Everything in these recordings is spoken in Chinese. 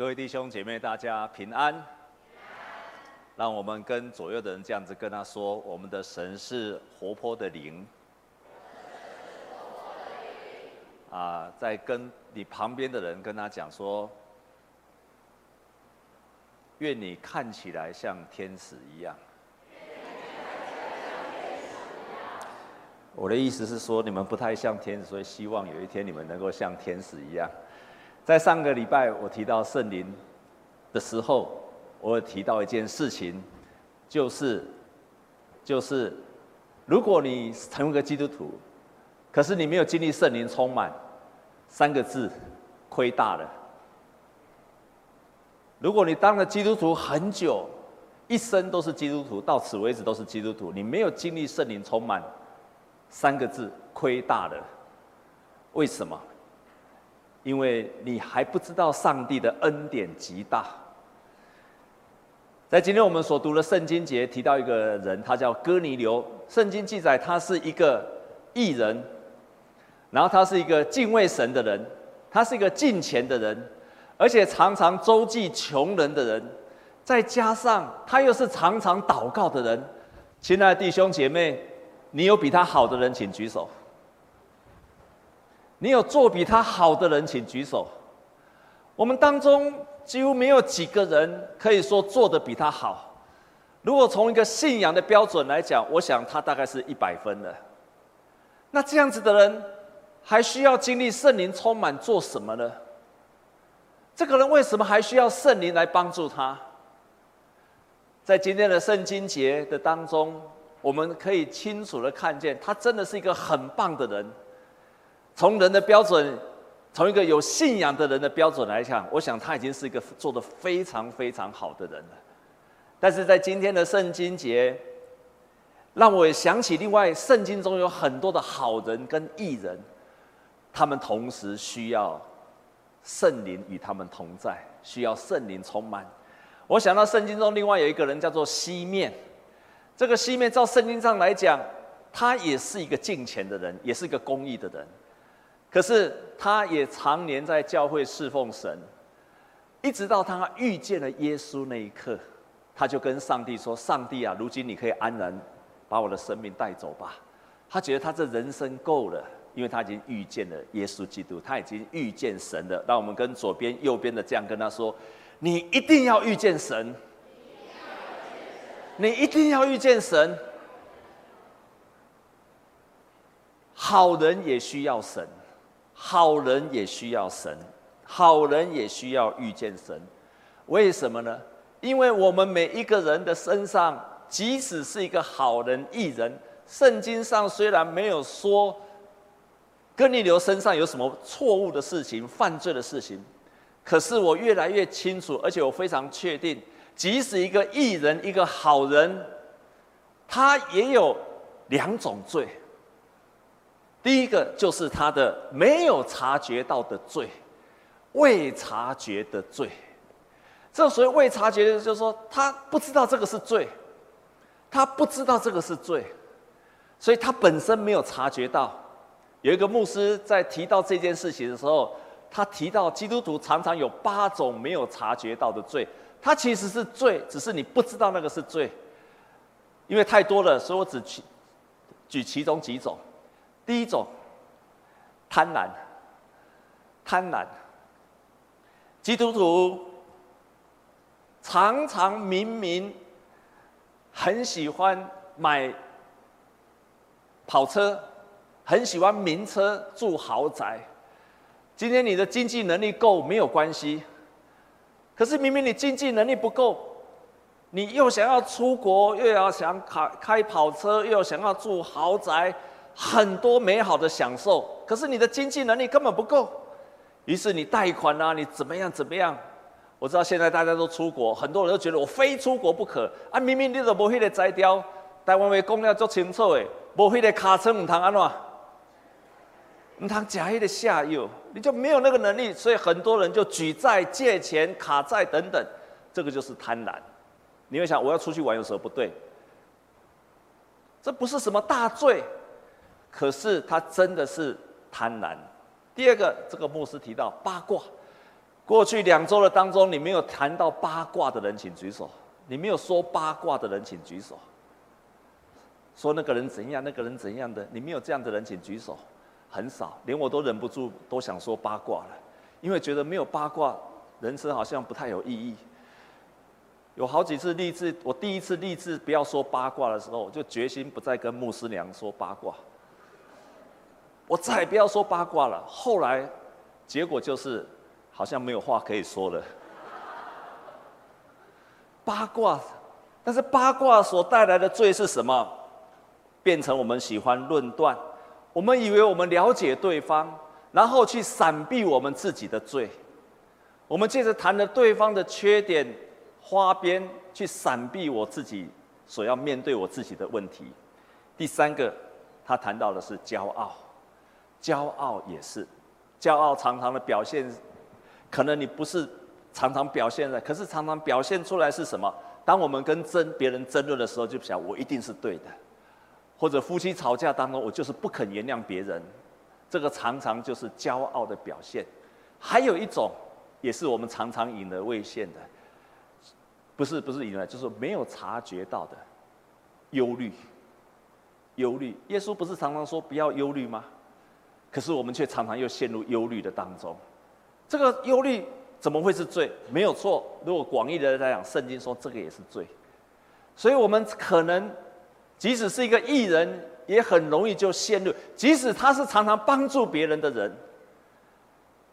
各位弟兄姐妹，大家平安。让我们跟左右的人这样子跟他说：我们的神是活泼的灵。啊，在跟你旁边的人跟他讲说：愿你看起来像天使一样。我的意思是说，你们不太像天使，所以希望有一天你们能够像天使一样。在上个礼拜我提到圣灵的时候，我有提到一件事情，就是，就是，如果你成为个基督徒，可是你没有经历圣灵充满，三个字，亏大了。如果你当了基督徒很久，一生都是基督徒，到此为止都是基督徒，你没有经历圣灵充满，三个字，亏大了。为什么？因为你还不知道上帝的恩典极大。在今天我们所读的圣经节提到一个人，他叫哥尼流。圣经记载他是一个异人，然后他是一个敬畏神的人，他是一个敬虔的人，而且常常周济穷人的人，再加上他又是常常祷告的人。亲爱的弟兄姐妹，你有比他好的人，请举手。你有做比他好的人，请举手。我们当中几乎没有几个人可以说做得比他好。如果从一个信仰的标准来讲，我想他大概是一百分的。那这样子的人，还需要经历圣灵充满做什么呢？这个人为什么还需要圣灵来帮助他？在今天的圣经节的当中，我们可以清楚的看见，他真的是一个很棒的人。从人的标准，从一个有信仰的人的标准来讲，我想他已经是一个做得非常非常好的人了。但是在今天的圣经节，让我也想起另外圣经中有很多的好人跟义人，他们同时需要圣灵与他们同在，需要圣灵充满。我想到圣经中另外有一个人叫做西面，这个西面照圣经上来讲，他也是一个敬虔的人，也是一个公义的人。可是，他也常年在教会侍奉神，一直到他遇见了耶稣那一刻，他就跟上帝说：“上帝啊，如今你可以安然把我的生命带走吧。”他觉得他这人生够了，因为他已经遇见了耶稣基督，他已经遇见神了。让我们跟左边、右边的这样跟他说：“你一定要遇见神，你一定要遇见神。好人也需要神。”好人也需要神，好人也需要遇见神，为什么呢？因为我们每一个人的身上，即使是一个好人、艺人，圣经上虽然没有说哥尼流身上有什么错误的事情、犯罪的事情，可是我越来越清楚，而且我非常确定，即使一个艺人、一个好人，他也有两种罪。第一个就是他的没有察觉到的罪，未察觉的罪。这所谓未察觉，就是说他不知道这个是罪，他不知道这个是罪，所以他本身没有察觉到。有一个牧师在提到这件事情的时候，他提到基督徒常常有八种没有察觉到的罪，他其实是罪，只是你不知道那个是罪，因为太多了，所以我只举举其中几种。第一种，贪婪，贪婪。基督徒常常明明很喜欢买跑车，很喜欢名车，住豪宅。今天你的经济能力够没有关系，可是明明你经济能力不够，你又想要出国，又要想开开跑车，又想要住豪宅。很多美好的享受，可是你的经济能力根本不够，于是你贷款啊，你怎么样怎么样？我知道现在大家都出国，很多人都觉得我非出国不可啊！明明你都无迄个材料，台湾话讲了足清楚的，无迄个卡车唔通安怎？唔通吃迄个下药，你就没有那个能力，所以很多人就举债借钱、卡债等等，这个就是贪婪。你会想，我要出去玩有什么不对？这不是什么大罪。可是他真的是贪婪。第二个，这个牧师提到八卦，过去两周的当中，你没有谈到八卦的人，请举手；你没有说八卦的人，请举手。说那个人怎样，那个人怎样的，你没有这样的人，请举手。很少，连我都忍不住都想说八卦了，因为觉得没有八卦，人生好像不太有意义。有好几次立志，我第一次立志不要说八卦的时候，就决心不再跟牧师娘说八卦。我再也不要说八卦了。后来，结果就是好像没有话可以说了。八卦，但是八卦所带来的罪是什么？变成我们喜欢论断。我们以为我们了解对方，然后去闪避我们自己的罪。我们接着谈了对方的缺点、花边，去闪避我自己所要面对我自己的问题。第三个，他谈到的是骄傲，骄傲也是，骄傲常常的表现，可能你不是常常表现的，可是常常表现出来是什么？当我们跟争别人争论的时候，就想我一定是对的。或者夫妻吵架当中，我就是不肯原谅别人，这个常常就是骄傲的表现。还有一种，也是我们常常引而未现的，不是不是引而，就是没有察觉到的忧虑。忧虑，耶稣不是常常说不要忧虑吗？可是我们却常常又陷入忧虑的当中。这个忧虑怎么会是罪？没有错，如果广义的来讲，圣经说这个也是罪。所以我们可能。即使是一个义人，也很容易就陷入；即使他是常常帮助别人的人，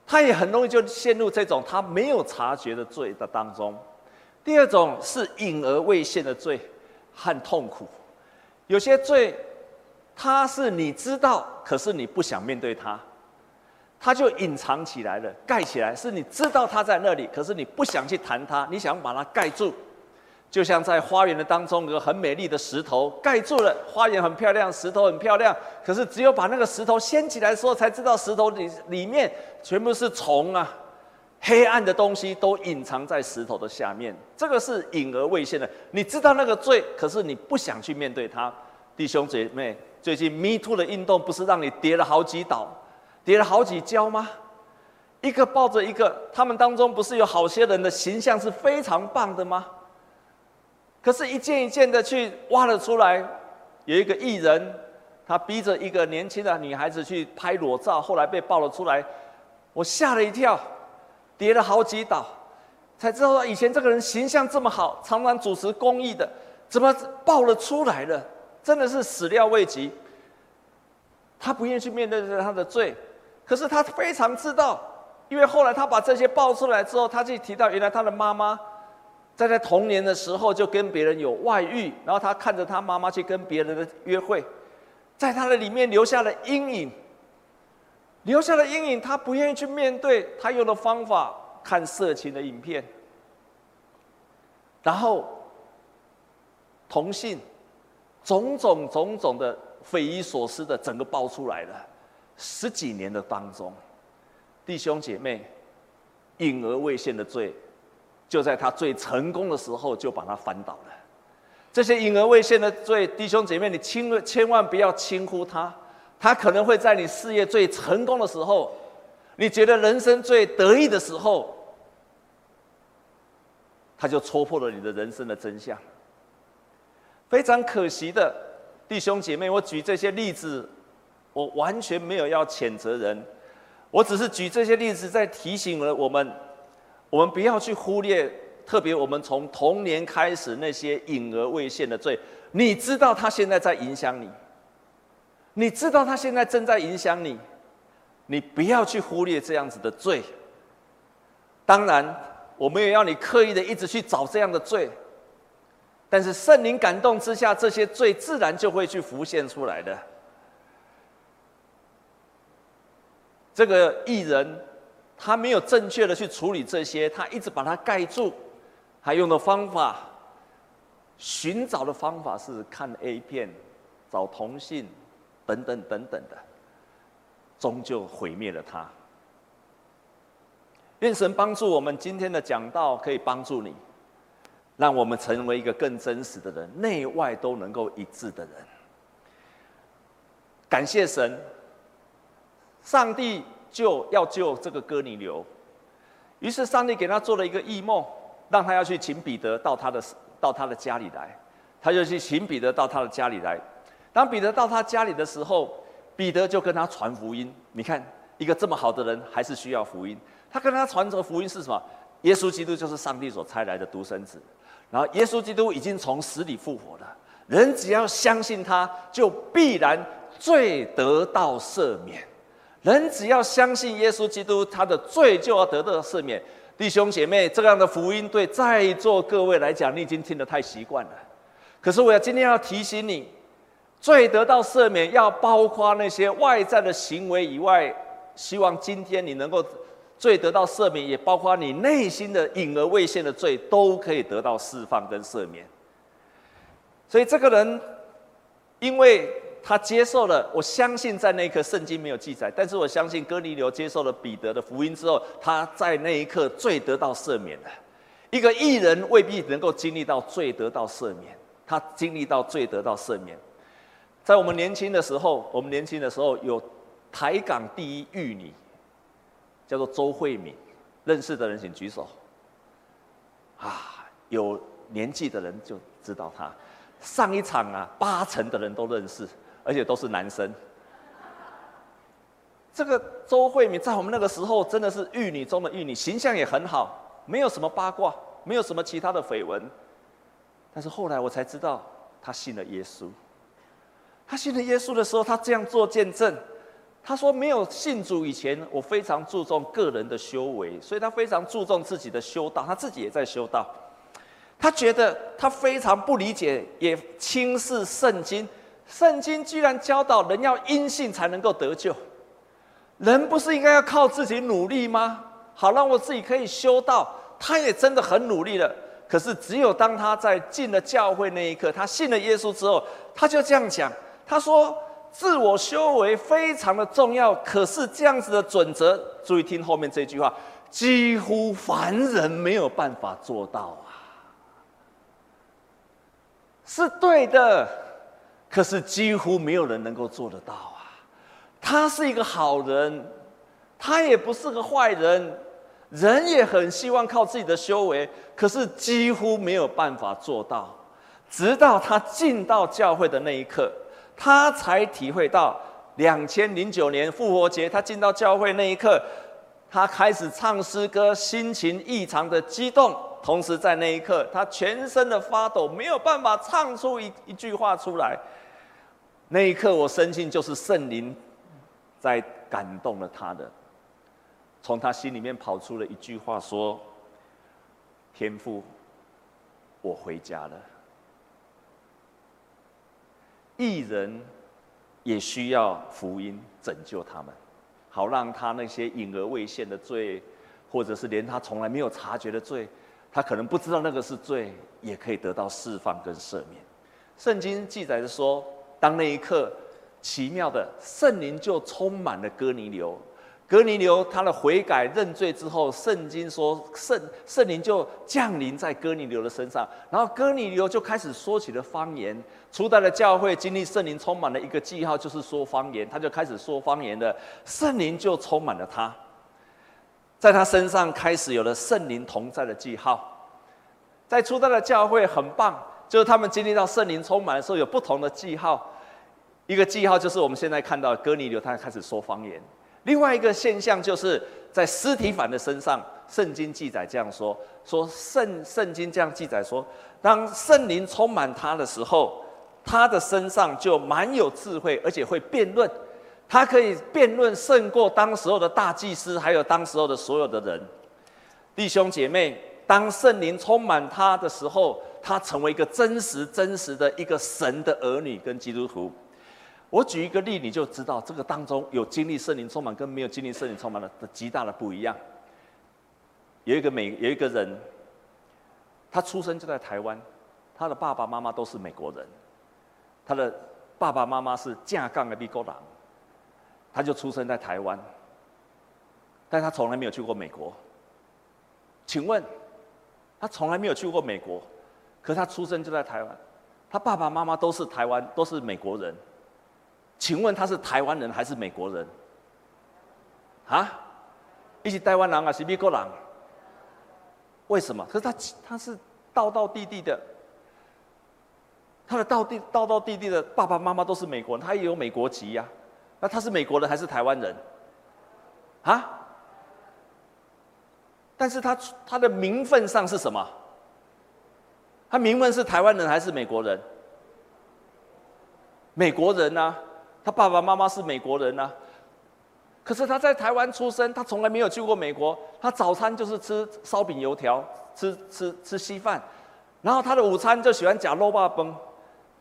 他也很容易就陷入这种他没有察觉的罪的当中。第二种是隐而未现的罪和痛苦。有些罪，他是你知道，可是你不想面对他，他就隐藏起来了，盖起来。是你知道他在那里，可是你不想去谈他，你想把它盖住。就像在花园的当中，有个很美丽的石头盖住了花园，很漂亮，石头很漂亮。可是只有把那个石头掀起来的时候，才知道石头里里面全部是虫啊，黑暗的东西都隐藏在石头的下面。这个是隐而未现的。你知道那个罪，可是你不想去面对它。弟兄姐妹，最近 Me Too 的运动不是让你跌了好几倒，跌了好几跤吗？一个抱着一个，他们当中不是有好些人的形象是非常棒的吗？可是，一件一件的去挖了出来。有一个艺人，他逼着一个年轻的女孩子去拍裸照，后来被爆了出来。我吓了一跳，跌了好几倒，才知道以前这个人形象这么好，常常主持公益的，怎么爆了出来了？真的是始料未及。他不愿意去面对他的罪，可是他非常知道，因为后来他把这些爆出来之后，他就提到原来他的妈妈。在他童年的时候就跟别人有外遇，然后他看着他妈妈去跟别人的约会，在他的里面留下了阴影，留下了阴影，他不愿意去面对，他用的方法看色情的影片，然后同性，种种种种的匪夷所思的整个爆出来了，十几年的当中，弟兄姐妹，隐而未现的罪。就在他最成功的时候，就把他翻倒了。这些隐而未现的罪，弟兄姐妹，你轻千万不要轻忽他。他可能会在你事业最成功的时候，你觉得人生最得意的时候，他就戳破了你的人生的真相。非常可惜的，弟兄姐妹，我举这些例子，我完全没有要谴责人，我只是举这些例子在提醒了我们。我们不要去忽略，特别我们从童年开始那些隐而未现的罪，你知道他现在在影响你，你知道他现在正在影响你，你不要去忽略这样子的罪。当然，我没有要你刻意的一直去找这样的罪，但是圣灵感动之下，这些罪自然就会去浮现出来的。这个艺人。他没有正确的去处理这些，他一直把它盖住，还用的方法，寻找的方法是看 A 片、找同性，等等等等的，终究毁灭了他。愿神帮助我们，今天的讲道可以帮助你，让我们成为一个更真实的人，内外都能够一致的人。感谢神，上帝。就要救这个哥尼流，于是上帝给他做了一个异梦，让他要去请彼得到他的到他的家里来。他就去请彼得到他的家里来。当彼得到他家里的时候，彼得就跟他传福音。你看，一个这么好的人，还是需要福音。他跟他传的福音是什么？耶稣基督就是上帝所差来的独生子。然后，耶稣基督已经从死里复活了。人只要相信他，就必然罪得到赦免。人只要相信耶稣基督，他的罪就要得到赦免。弟兄姐妹，这样的福音对在座各位来讲，你已经听得太习惯了。可是我要今天要提醒你，罪得到赦免要包括那些外在的行为以外，希望今天你能够罪得到赦免，也包括你内心的隐而未现的罪，都可以得到释放跟赦免。所以这个人，因为。他接受了，我相信在那一刻圣经没有记载，但是我相信哥尼流接受了彼得的福音之后，他在那一刻罪得到赦免了。一个艺人未必能够经历到罪得到赦免，他经历到罪得到赦免。在我们年轻的时候，我们年轻的时候有台港第一玉女，叫做周慧敏，认识的人请举手。啊，有年纪的人就知道她。上一场啊，八成的人都认识。而且都是男生。这个周慧敏在我们那个时候真的是玉女中的玉女，形象也很好，没有什么八卦，没有什么其他的绯闻。但是后来我才知道，她信了耶稣。她信了耶稣的时候，她这样做见证。他说：“没有信主以前，我非常注重个人的修为，所以他非常注重自己的修道。他自己也在修道。他觉得他非常不理解，也轻视圣经。”圣经居然教导人要因信才能够得救，人不是应该要靠自己努力吗？好让我自己可以修道，他也真的很努力了。可是只有当他在进了教会那一刻，他信了耶稣之后，他就这样讲：他说自我修为非常的重要，可是这样子的准则，注意听后面这句话，几乎凡人没有办法做到啊，是对的。可是几乎没有人能够做得到啊！他是一个好人，他也不是个坏人，人也很希望靠自己的修为，可是几乎没有办法做到。直到他进到教会的那一刻，他才体会到两千零九年复活节，他进到教会那一刻，他开始唱诗歌，心情异常的激动。同时在那一刻，他全身的发抖，没有办法唱出一一句话出来。那一刻，我深信就是圣灵在感动了他的，从他心里面跑出了一句话说：“天父，我回家了。”艺人也需要福音拯救他们，好让他那些隐而未现的罪，或者是连他从来没有察觉的罪，他可能不知道那个是罪，也可以得到释放跟赦免。圣经记载着说。当那一刻，奇妙的圣灵就充满了哥尼流。哥尼流他的悔改认罪之后，圣经说圣圣灵就降临在哥尼流的身上，然后哥尼流就开始说起了方言。初代的教会经历圣灵充满了一个记号，就是说方言，他就开始说方言的，圣灵就充满了他，在他身上开始有了圣灵同在的记号。在初代的教会很棒。就是他们经历到圣灵充满的时候，有不同的记号。一个记号就是我们现在看到哥尼流，他开始说方言。另外一个现象就是在司提反的身上，圣经记载这样说：说圣圣经这样记载说，当圣灵充满他的时候，他的身上就蛮有智慧，而且会辩论。他可以辩论胜过当时候的大祭司，还有当时候的所有的人。弟兄姐妹，当圣灵充满他的时候。他成为一个真实、真实的一个神的儿女跟基督徒。我举一个例，你就知道这个当中有经历圣灵充满跟没有经历圣灵充满的极大的不一样。有一个美，有一个人，他出生就在台湾，他的爸爸妈妈都是美国人，他的爸爸妈妈是架杠的美国人，他就出生在台湾，但他从来没有去过美国。请问，他从来没有去过美国？可他出生就在台湾，他爸爸妈妈都是台湾，都是美国人。请问他是台湾人还是美国人？啊？一起台湾人啊是美国人？为什么？可是他他是道道地地的，他的道地道道地地的爸爸妈妈都是美国人，他也有美国籍呀、啊。那他是美国人还是台湾人？啊？但是他他的名分上是什么？他名分是台湾人还是美国人？美国人呐、啊，他爸爸妈妈是美国人呐、啊。可是他在台湾出生，他从来没有去过美国。他早餐就是吃烧饼油条，吃吃吃稀饭，然后他的午餐就喜欢夹肉霸崩，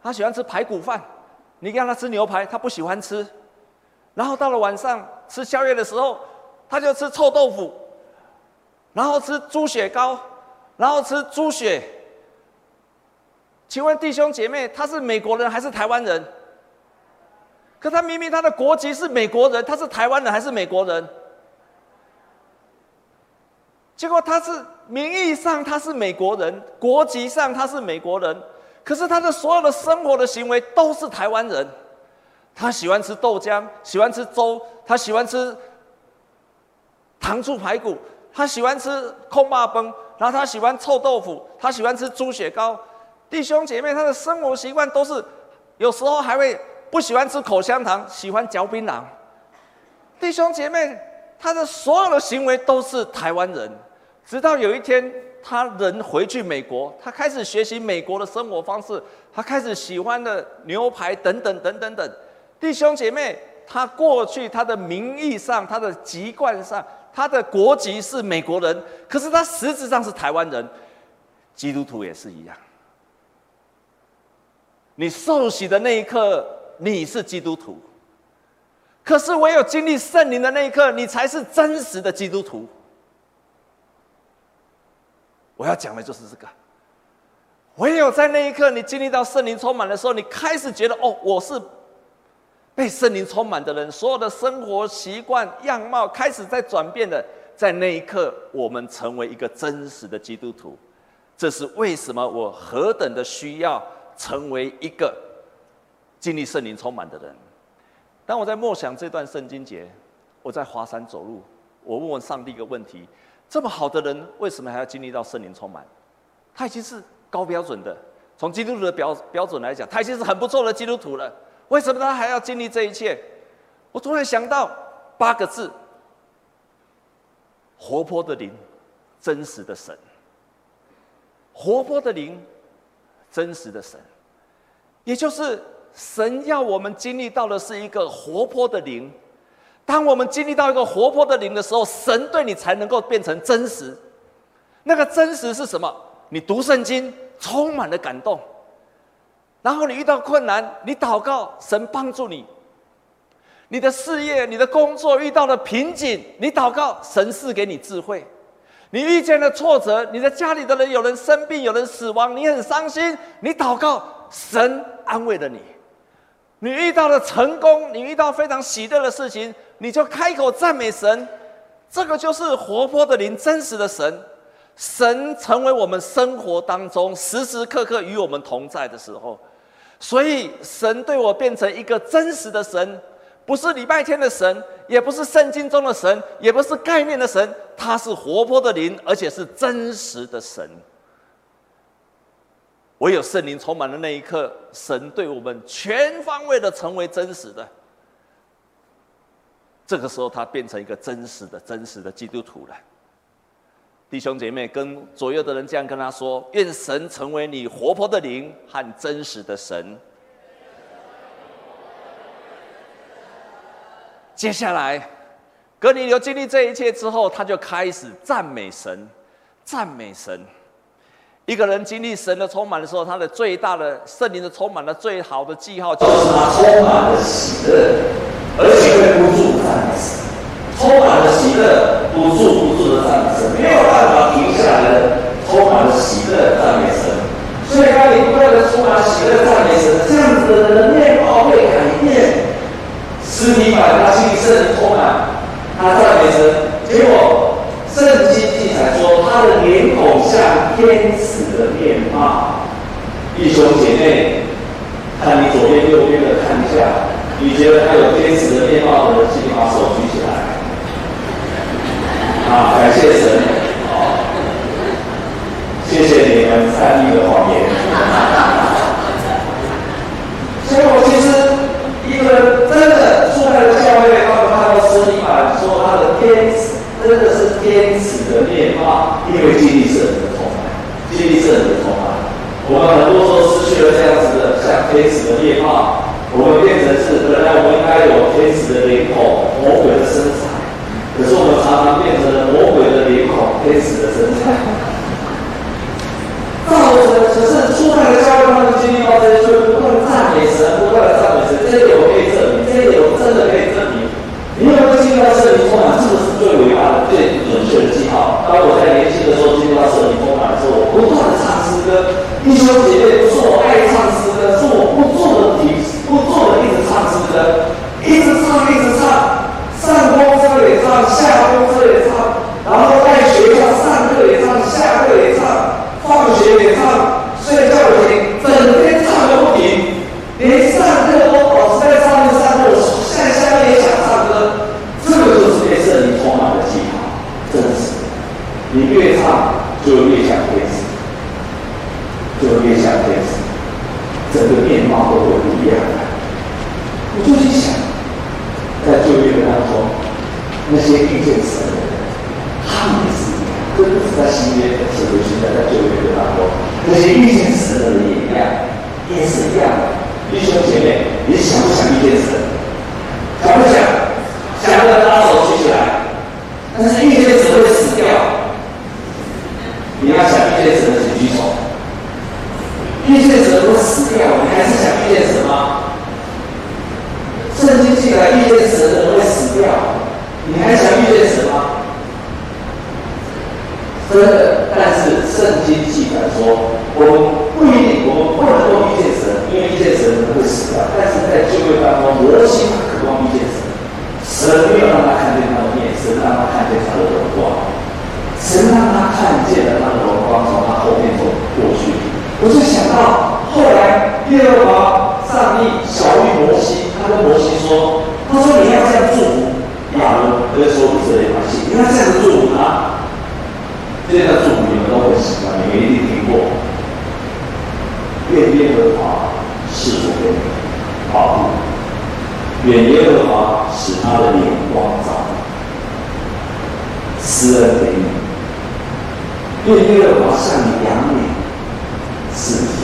他喜欢吃排骨饭。你让他吃牛排，他不喜欢吃。然后到了晚上吃宵夜的时候，他就吃臭豆腐，然后吃猪血糕，然后吃猪血。请问弟兄姐妹，他是美国人还是台湾人？可他明明他的国籍是美国人，他是台湾人还是美国人？结果他是名义上他是美国人，国籍上他是美国人，可是他的所有的生活的行为都是台湾人。他喜欢吃豆浆，喜欢吃粥，他喜欢吃糖醋排骨，他喜欢吃空霸崩，然后他喜欢臭豆腐，他喜欢吃猪血糕。弟兄姐妹，他的生活习惯都是有时候还会。不喜欢吃口香糖，喜欢嚼槟榔。弟兄姐妹，他的所有的行为都是台湾人。直到有一天，他人回去美国，他开始学习美国的生活方式，他开始喜欢的牛排等等等等等。弟兄姐妹，他过去他的名义上、他的籍贯上、他的国籍是美国人，可是他实质上是台湾人。基督徒也是一样。你受洗的那一刻。你是基督徒，可是唯有经历圣灵的那一刻，你才是真实的基督徒。我要讲的就是这个。唯有在那一刻，你经历到圣灵充满的时候，你开始觉得哦，我是被圣灵充满的人，所有的生活习惯、样貌开始在转变的。在那一刻，我们成为一个真实的基督徒。这是为什么我何等的需要成为一个。经历圣灵充满的人，当我在默想这段圣经节，我在华山走路，我问问上帝一个问题：这么好的人，为什么还要经历到圣灵充满？他已经是高标准的，从基督徒的标标准来讲，他已经是很不错的基督徒了。为什么他还要经历这一切？我突然想到八个字：活泼的灵，真实的神。活泼的灵，真实的神，也就是。神要我们经历到的是一个活泼的灵。当我们经历到一个活泼的灵的时候，神对你才能够变成真实。那个真实是什么？你读圣经充满了感动，然后你遇到困难，你祷告，神帮助你。你的事业、你的工作遇到了瓶颈，你祷告，神赐给你智慧。你遇见了挫折，你的家里的人有人生病，有人死亡，你很伤心，你祷告，神安慰了你。你遇到了成功，你遇到非常喜乐的事情，你就开口赞美神，这个就是活泼的灵，真实的神，神成为我们生活当中时时刻刻与我们同在的时候，所以神对我变成一个真实的神，不是礼拜天的神，也不是圣经中的神，也不是概念的神，他是活泼的灵，而且是真实的神。唯有圣灵充满的那一刻，神对我们全方位的成为真实的。这个时候，他变成一个真实的、真实的基督徒了。弟兄姐妹，跟左右的人这样跟他说：“愿神成为你活泼的灵和真实的神。”接下来，哥尼流经历这一切之后，他就开始赞美神，赞美神。一个人经历神的充满的时候，他的最大的圣灵的充满的最好的记号，就是他充满了喜乐，而且会不住赞美神。充满了喜乐，不住不住的赞美神，没有办法停下来的，充满了喜乐赞美神。所以当你不断的充满喜乐赞美神，这样子的人的面貌会改变。司提反他经历圣灵充满，他赞美神，结果。圣经记载说，他的脸孔像天使啊。弟兄姐妹，看你左边右边的看一下，你觉得他有天使的面貌的，请把手举起来。啊，感谢神！好，谢谢你们善意的谎言。所以我其实一个人真的出来的教会，他们看到司提反，说他的天使真的是天使的面貌，因为经历圣灵的充满，经历圣灵的充满。我们很多时候失去了这样子的像天使的面貌，我们变成是本来我们应该有天使的脸孔、魔鬼的身材，可是我们常常变成了魔鬼的脸孔、天使的身材。造成只是出来的教会，他们经历到这些，就不断赞美神，不断的赞美神，这些有可以证明，这些有真的可以证明。你有没有经历到圣灵充满？这个是最伟大的、最准确的记号。当我在年轻的时候进入到圣灵充满的时候，我不断的唱诗歌，弟兄姐妹不是我爱唱诗歌，是我不住的提，不住的一直唱诗歌，一直唱，一直唱，上公车也唱，下公车也唱，然后在学校上课也唱，下课也唱。放学也唱，睡觉也听，整天唱个不停，连上课都保持在上面上课，下下课也想唱歌，这个就是被圣灵充满的记号，真实。你越唱就越像天使，就越像天使，整个面貌都会不一样。我就去想，在旧约当中，那些遇见神的人，他们也是。这不是在新约，是不是在在旧约的当中？那些遇见神的人也一样，也是一样的。弟兄姐妹，你想不想遇见神？想不想？想的把手举起来。但是遇见神会死掉。你要想遇见神的，请举手。遇见神会死掉，你还是想遇见神吗？圣经记载遇见神的人会死掉，你还想遇见神吗？真的，但是圣经记载说，我们不一定，我们不能够遇见神，因为遇见神人会死掉。但是在旧约当中，摩西他渴望遇见神，神没有让他看见他的面，神让他看见他的荣光，神让他看见了他的荣光从他后面走过去。我就想到后来耶和华上帝晓諭摩西，他跟摩西说，他说你要这样祝福亚伦，跟所有以色列百姓，你要这样子祝福他。这个祝福你们都会喜欢，你们一定听过。愿耶和华赐福给你，保护；愿耶和华使他的脸光照你，施恩给你；愿耶和华向你仰脸，赐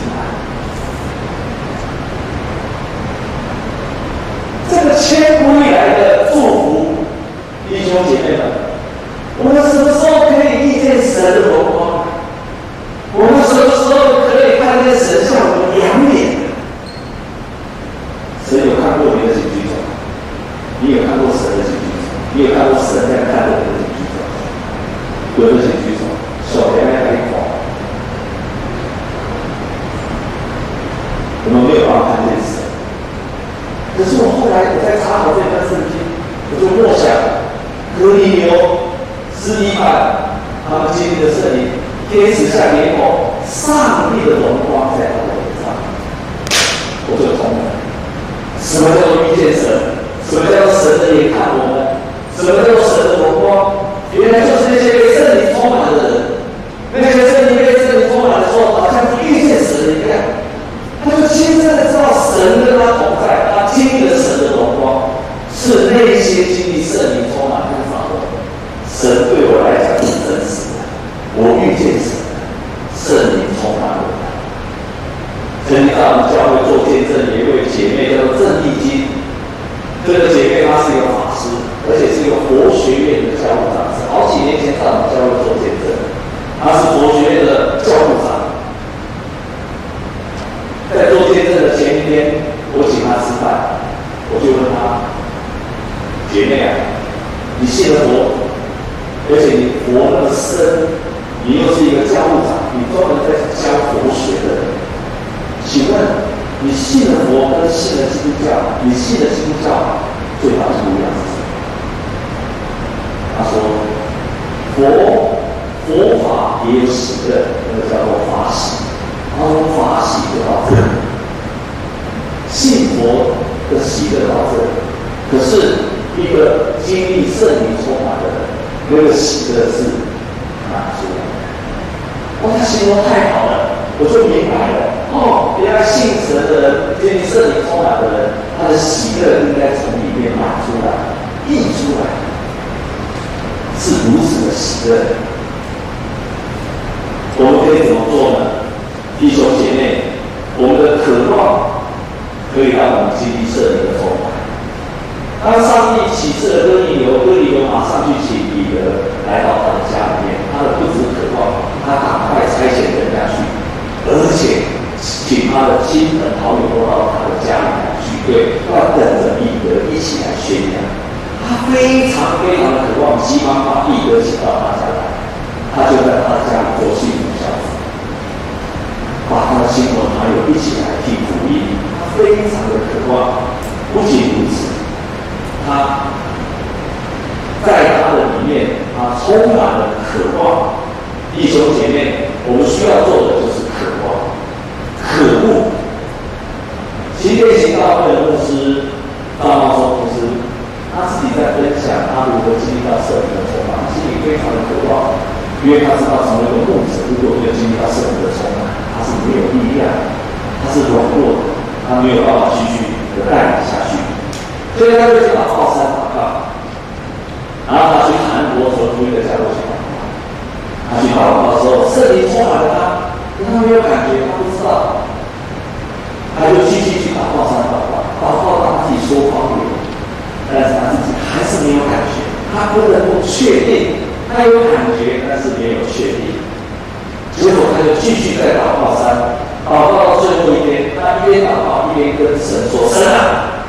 佛佛法也有喜乐，那个叫做法喜，他说法喜就到这里，信佛的喜乐到这里，可是一个经历圣灵充满的人。那个喜的是满足，哇，他形容太好了。我就明白了。哦，原来信神的人，经历圣灵充满的人，他的喜乐应该从里面满出来、溢出来，是如此的喜乐。我们可以怎么做呢？弟兄姐妹，我们的渴望可以让我们经历圣灵的充满。当上帝启示了哥尼流，哥尼流马上去请彼得来到他的家里面，他的不止渴望，他赶快差遣人家去，而且请他的亲朋好友都到他的家里来聚会，要等着彼得一起。非常非常的渴望，急忙把彼得请到他家来，他就在他家里做信徒小子，把他的亲朋好友一起来听福音。他非常的渴望，不仅如此。他在他的里面，他充满了渴望。弟兄姐妹，我们需要做的就是渴望、渴慕。新天行道会的牧师张茂松牧师，他自己在分享他如何经历到圣灵的充满，心里非常的渴望，因为他知道成为一个牧者，如果没有经历到圣灵的充满，他是没有力量，他是软弱的，他没有办法继续的带领下去。所以他就去祷告山祷告，然后他去韩国和福音的角落去祷告。他去祷告的时候，圣灵充满了他，但他没有感觉，他不知道。他就继续去祷告山祷告，祷告到他自己说方言，但是他自己还是没有感觉，他不能够确定，他有感觉，但是没有确定。结果他就继续在祷告山，祷告到最后一天，他一边祷告一边跟神说：“神啊！”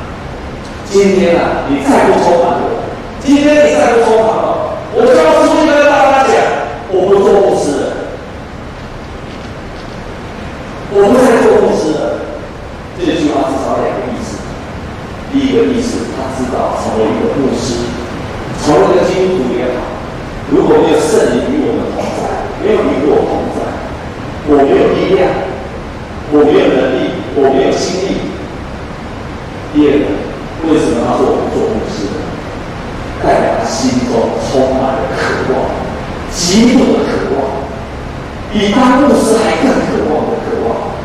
今天啊，你再不充满我，今天你再不充满我，我就要出去跟大家讲，我不做牧师了，我不再做牧师了。这句话至少两个意思。第一个意思，他知道成为一个牧师，成为一个基督徒也好，如果没有圣灵与我们同在，没有与我同在，我没有力量，我没有能力，我没有心力。第二个。为什么他说我们做牧师呢？代表心中充满了渴望，极度的渴望，比当牧师还更渴望的渴望。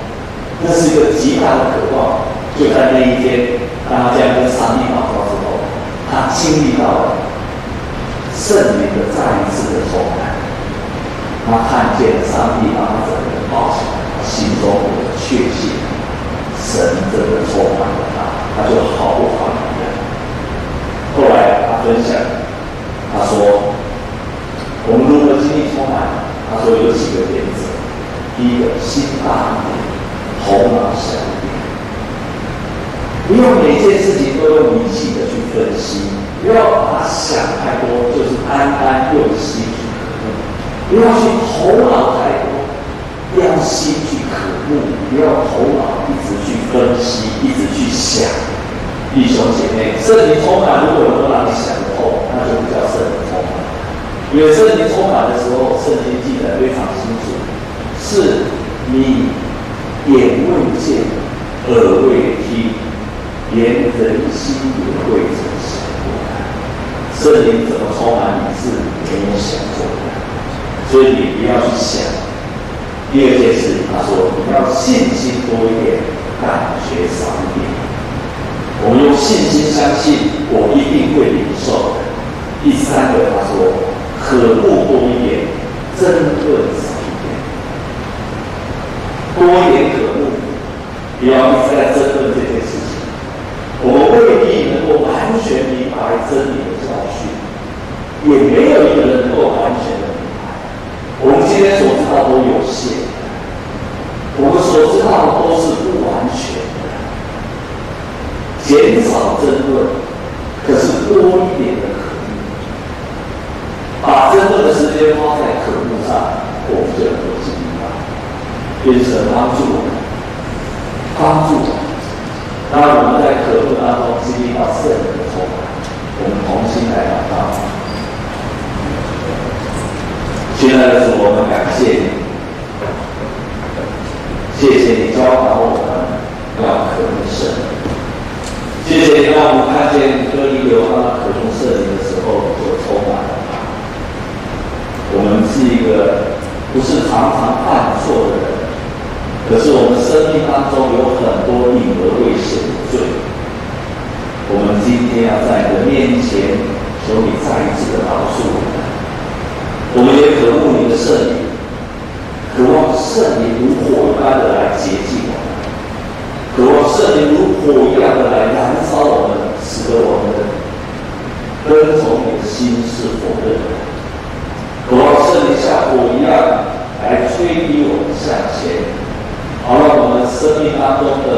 那是一个极大的渴望。就在那一天，当他这样跟上帝祷告之后，他经历到了圣灵的再一次的充满。他看见上帝把他整个人抱起来，心中有确信，神真的充满了他。他就好不好一样。后来他分享，他说：“我们如何经历充满？他说有几个原则。第一个，心大一点，头脑小一点。不用每件事情都用理性的去分析，不要把它想太多，就是单单用心去可恶。不要去头脑太多，要心去渴慕，不要头脑一直去分析，一直去想。”弟兄姐妹，圣灵充满，如果能够让你想透，那就不叫圣灵充满。因为圣灵充满的时候，圣经记得非常清楚，是你眼未见，耳未听，连人心。圣灵怎么充满你是没有想过的，所以你不要去想。第二件事，他说你要信心多一点，感觉少一点。我们用信心相信，我一定会领受。第三个，他说，可恶多一点，争论少一点。多一点渴慕，不要一直在争论这件事情。我们未必能够完全明白真理，也没有一个人能够完全的明白。我们今天所知道都有限，我们所知道的都是不完全的。减少争论，可是多一点的渴慕，把争论的时间花在渴慕上，我们就能够经历到，愿神帮助我们，帮助我们，让我们在渴慕当中经历到圣灵的充满。我们同心来祷告，亲爱的主，我们感谢你，谢谢你教导我们要渴慕神谢谢你让我们看见哥尼流他口中涉及的时候就充满了。我们是一个不是常常犯错的人，可是我们生命当中有很多隐而未现的罪。我们今天要在你的面前，求你再一次的饶恕我们。我们也渴慕你的圣灵，渴望圣灵如火一般的来洁净我们，渴望圣灵如火一样的来燃烧我们，使得我们的跟从你的心是火热的。渴望圣灵像火一样来催逼我们向前，好让我们生命当中。